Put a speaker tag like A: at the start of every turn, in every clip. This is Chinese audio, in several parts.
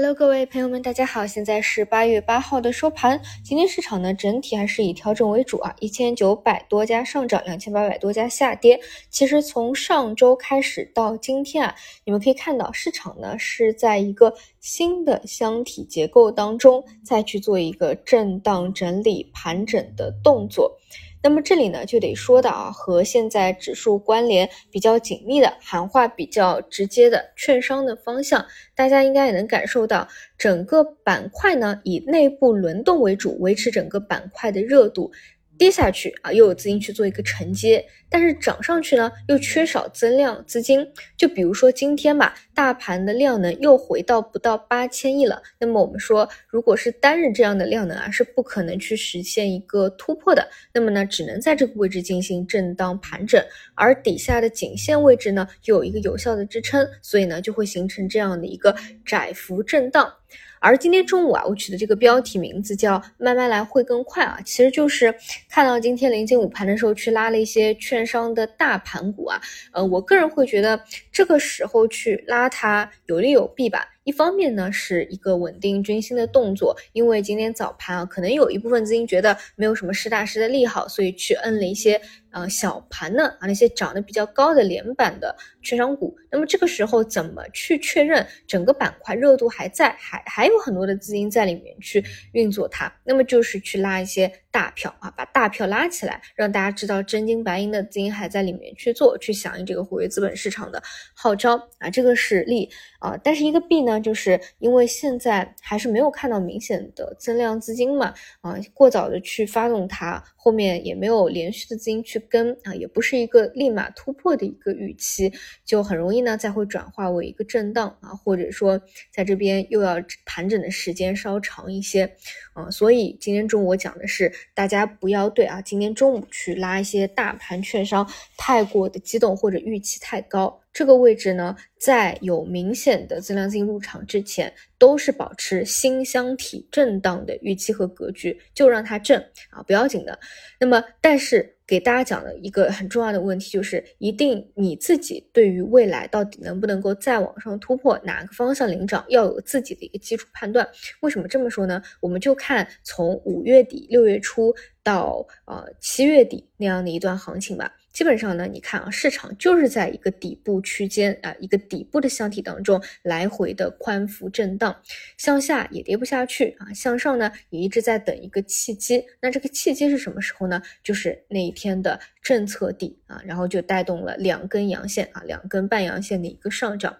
A: Hello，各位朋友们，大家好，现在是八月八号的收盘。今天市场呢整体还是以调整为主啊，一千九百多家上涨，两千八百多家下跌。其实从上周开始到今天啊，你们可以看到市场呢是在一个新的箱体结构当中，再去做一个震荡整理盘整的动作。那么这里呢，就得说到啊，和现在指数关联比较紧密的、喊话比较直接的券商的方向，大家应该也能感受到，整个板块呢以内部轮动为主，维持整个板块的热度。跌下去啊，又有资金去做一个承接，但是涨上去呢，又缺少增量资金。就比如说今天吧，大盘的量能又回到不到八千亿了。那么我们说，如果是单日这样的量能啊，是不可能去实现一个突破的。那么呢，只能在这个位置进行震荡盘整，而底下的颈线位置呢，又有一个有效的支撑，所以呢，就会形成这样的一个窄幅震荡。而今天中午啊，我取的这个标题名字叫“慢慢来会更快”啊，其实就是看到今天临近午盘的时候去拉了一些券商的大盘股啊，呃，我个人会觉得这个时候去拉它有利有弊吧。一方面呢，是一个稳定军心的动作，因为今天早盘啊，可能有一部分资金觉得没有什么实打实的利好，所以去摁了一些呃小盘的啊那些涨得比较高的连板的券商股。那么这个时候怎么去确认整个板块热度还在，还还有很多的资金在里面去运作它？那么就是去拉一些大票啊，把大票拉起来，让大家知道真金白银的资金还在里面去做，去响应这个活跃资本市场的号召啊，这个是利啊。但是一个弊呢？就是因为现在还是没有看到明显的增量资金嘛，啊，过早的去发动它，后面也没有连续的资金去跟啊，也不是一个立马突破的一个预期，就很容易呢再会转化为一个震荡啊，或者说在这边又要盘整的时间稍长一些啊，所以今天中午我讲的是大家不要对啊，今天中午去拉一些大盘券商太过的激动或者预期太高。这个位置呢，在有明显的增量资金入场之前，都是保持新箱体震荡的预期和格局，就让它震啊，不要紧的。那么，但是给大家讲的一个很重要的问题就是，一定你自己对于未来到底能不能够再往上突破，哪个方向领涨，要有自己的一个基础判断。为什么这么说呢？我们就看从五月底、六月初到呃七月底那样的一段行情吧。基本上呢，你看啊，市场就是在一个底部区间啊，一个底部的箱体当中来回的宽幅震荡，向下也跌不下去啊，向上呢也一直在等一个契机。那这个契机是什么时候呢？就是那一天的政策底啊，然后就带动了两根阳线啊，两根半阳线的一个上涨。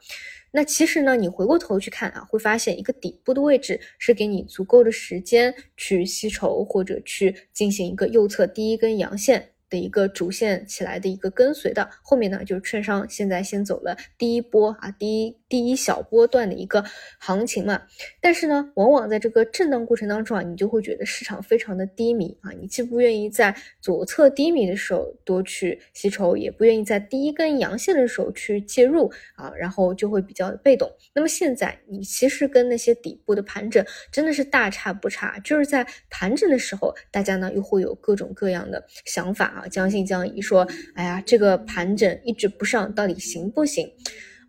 A: 那其实呢，你回过头去看啊，会发现一个底部的位置是给你足够的时间去吸筹或者去进行一个右侧第一根阳线。的一个主线起来的一个跟随的，后面呢就是券商现在先走了第一波啊，第一第一小波段的一个行情嘛。但是呢，往往在这个震荡过程当中啊，你就会觉得市场非常的低迷啊，你既不愿意在左侧低迷的时候多去吸筹，也不愿意在第一根阳线的时候去介入啊，然后就会比较被动。那么现在你其实跟那些底部的盘整真的是大差不差，就是在盘整的时候，大家呢又会有各种各样的想法。啊，将信将疑说，哎呀，这个盘整一直不上，到底行不行？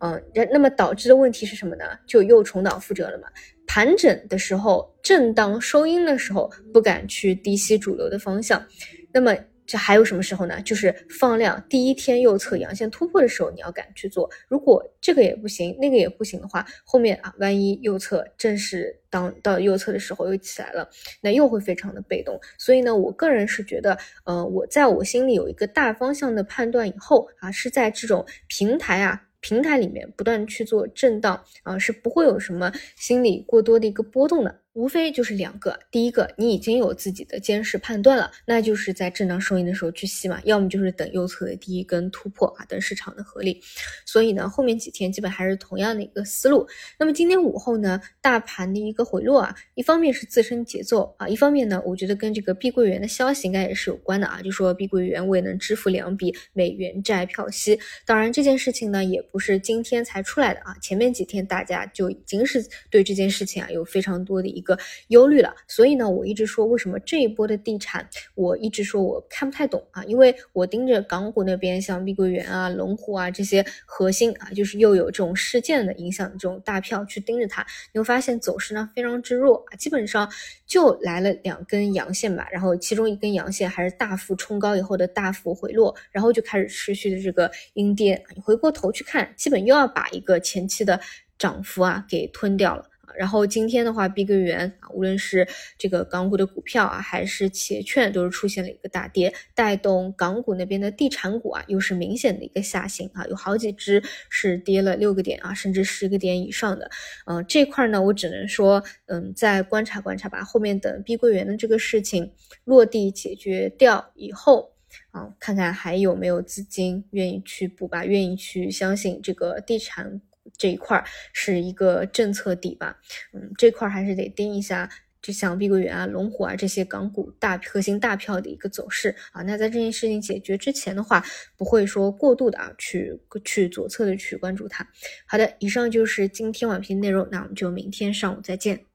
A: 嗯，那么导致的问题是什么呢？就又重蹈覆辙了嘛。盘整的时候，震荡收阴的时候，不敢去低吸主流的方向，那么。这还有什么时候呢？就是放量第一天右侧阳线突破的时候，你要敢去做。如果这个也不行，那个也不行的话，后面啊，万一右侧正是当到右侧的时候又起来了，那又会非常的被动。所以呢，我个人是觉得，呃，我在我心里有一个大方向的判断以后啊，是在这种平台啊。平台里面不断去做震荡啊，是不会有什么心理过多的一个波动的，无非就是两个。第一个，你已经有自己的监视判断了，那就是在震荡收阴的时候去吸嘛，要么就是等右侧的第一根突破啊，等市场的合力。所以呢，后面几天基本还是同样的一个思路。那么今天午后呢，大盘的一个回落啊，一方面是自身节奏啊，一方面呢，我觉得跟这个碧桂园的消息应该也是有关的啊，就说碧桂园未能支付两笔美元债票息。当然这件事情呢，也不是今天才出来的啊，前面几天大家就已经是对这件事情啊有非常多的一个个忧虑了。所以呢，我一直说为什么这一波的地产，我一直说我看不太懂啊，因为我盯着港股那边，像碧桂园啊、龙湖啊这些核心啊，就是又有这种事件的影响这种大票去盯着它，你会发现走势呢非常之弱啊，基本上就来了两根阳线吧，然后其中一根阳线还是大幅冲高以后的大幅回落，然后就开始持续的这个阴跌，你回过头去看，基本又要把一个前期的涨幅啊给吞掉了。然后今天的话，碧桂园啊，无论是这个港股的股票啊，还是企业券，都是出现了一个大跌，带动港股那边的地产股啊，又是明显的一个下行啊，有好几只是跌了六个点啊，甚至十个点以上的。嗯，这块呢，我只能说，嗯，再观察观察吧。后面等碧桂园的这个事情落地解决掉以后啊，看看还有没有资金愿意去补吧，愿意去相信这个地产。这一块是一个政策底吧，嗯，这块还是得盯一下，就像碧桂园啊、龙湖啊这些港股大核心大票的一个走势啊。那在这件事情解决之前的话，不会说过度的啊去去左侧的去关注它。好的，以上就是今天晚评内容，那我们就明天上午再见。